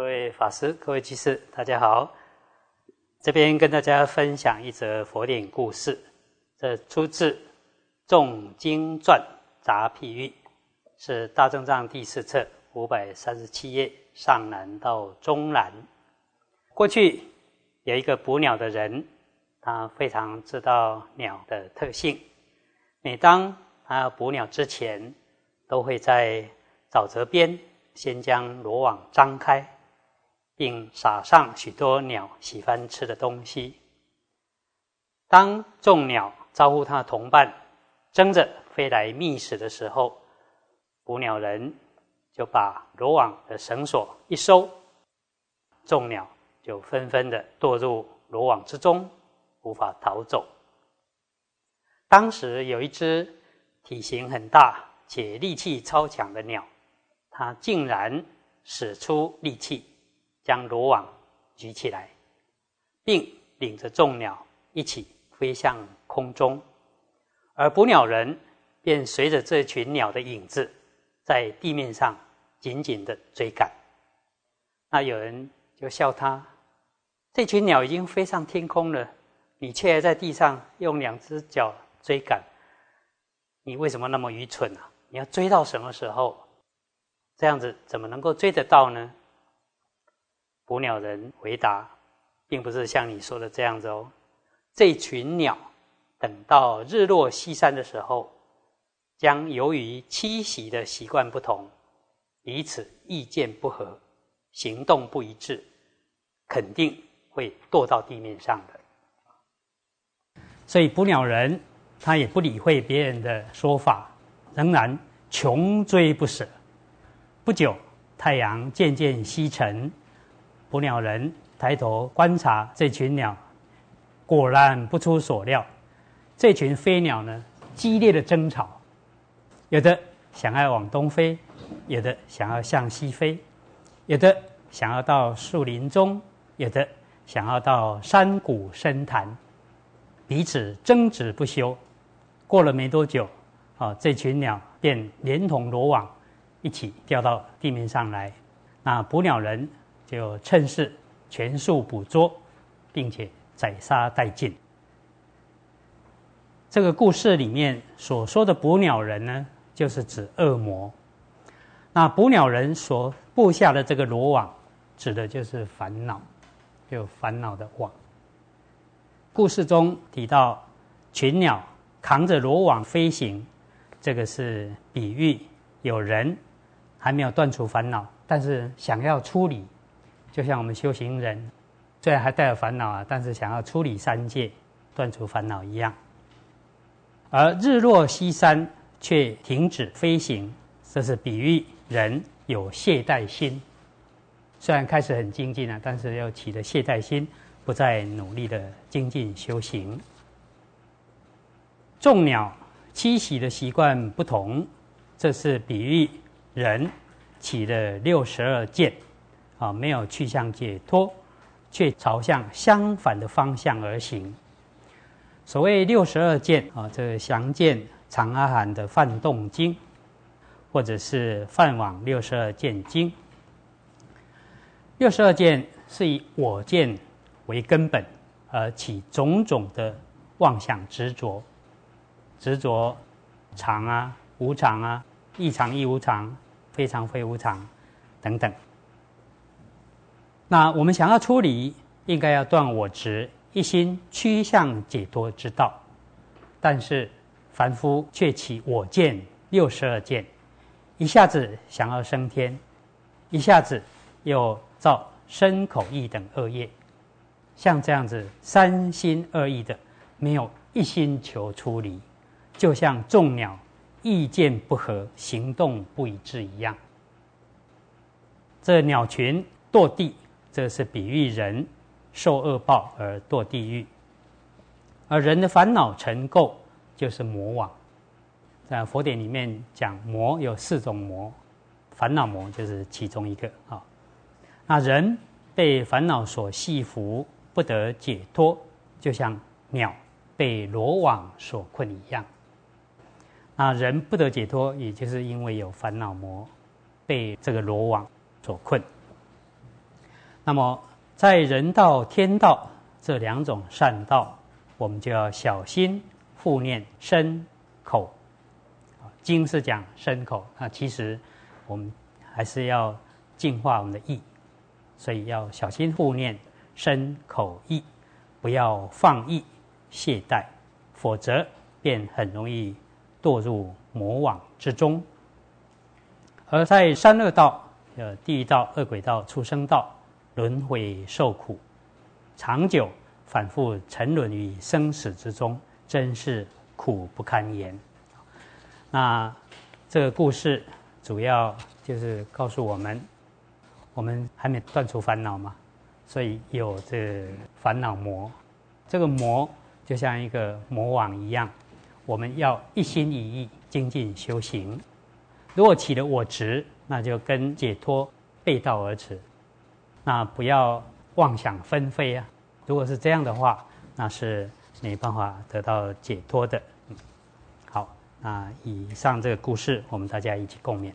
各位法师、各位居士，大家好。这边跟大家分享一则佛典故事，这出自《众经传杂譬喻》，是大正藏第四册五百三十七页上南到中南。过去有一个捕鸟的人，他非常知道鸟的特性，每当他捕鸟之前，都会在沼泽边先将罗网张开。并撒上许多鸟喜欢吃的东西。当众鸟招呼它的同伴争着飞来觅食的时候，捕鸟人就把罗网的绳索一收，众鸟就纷纷的堕入罗网之中，无法逃走。当时有一只体型很大且力气超强的鸟，它竟然使出力气。将罗网举起来，并领着众鸟一起飞向空中，而捕鸟人便随着这群鸟的影子，在地面上紧紧的追赶。那有人就笑他：这群鸟已经飞上天空了，你却在地上用两只脚追赶，你为什么那么愚蠢呢？你要追到什么时候？这样子怎么能够追得到呢？捕鸟人回答，并不是像你说的这样子哦。这群鸟等到日落西山的时候，将由于栖息的习惯不同，彼此意见不合，行动不一致，肯定会堕到地面上的。所以捕鸟人他也不理会别人的说法，仍然穷追不舍。不久，太阳渐渐西沉。捕鸟人抬头观察这群鸟，果然不出所料，这群飞鸟呢，激烈的争吵，有的想要往东飞，有的想要向西飞，有的想要到树林中，有的想要到山谷深潭，彼此争执不休。过了没多久，啊，这群鸟便连同罗网一起掉到地面上来。那捕鸟人。就趁势全数捕捉，并且宰杀殆尽。这个故事里面所说的捕鸟人呢，就是指恶魔。那捕鸟人所布下的这个罗网，指的就是烦恼，有烦恼的网。故事中提到群鸟扛着罗网飞行，这个是比喻有人还没有断除烦恼，但是想要出离。就像我们修行人，虽然还带有烦恼啊，但是想要出离三界、断除烦恼一样。而日落西山却停止飞行，这是比喻人有懈怠心。虽然开始很精进了，但是又起了懈怠心，不再努力的精进修行。众鸟栖息的习惯不同，这是比喻人起了六十二见。啊，没有去向解脱，却朝向相反的方向而行。所谓六十二见啊，这详见长阿含的《梵动经》，或者是《梵网六十二见经》。六十二见是以我见为根本，而起种种的妄想执着，执着常啊、无常啊、异常异无常、非常非无常等等。那我们想要出离，应该要断我执，一心趋向解脱之道。但是凡夫却起我见六十二见，一下子想要升天，一下子又造身口意等恶业，像这样子三心二意的，没有一心求出离，就像众鸟意见不合、行动不一致一样。这鸟群堕地。这是比喻人受恶报而堕地狱，而人的烦恼尘垢就是魔网。在佛典里面讲魔有四种魔，烦恼魔就是其中一个啊。那人被烦恼所系缚，不得解脱，就像鸟被罗网所困一样。那人不得解脱，也就是因为有烦恼魔被这个罗网所困。那么在人道、天道这两种善道，我们就要小心护念身口。经是讲身口，那其实我们还是要净化我们的意，所以要小心护念身口意，不要放逸懈怠，否则便很容易堕入魔网之中。而在三恶道，呃，地狱道、恶鬼道、畜生道，轮回受苦，长久反复沉沦于生死之中，真是苦不堪言。那这个故事主要就是告诉我们，我们还没断除烦恼嘛，所以有这烦恼魔。这个魔就像一个魔网一样，我们要一心一意精进修行。如果起了我执，那就跟解脱背道而驰，那不要妄想纷飞啊！如果是这样的话，那是没办法得到解脱的。好。那以上这个故事，我们大家一起共勉。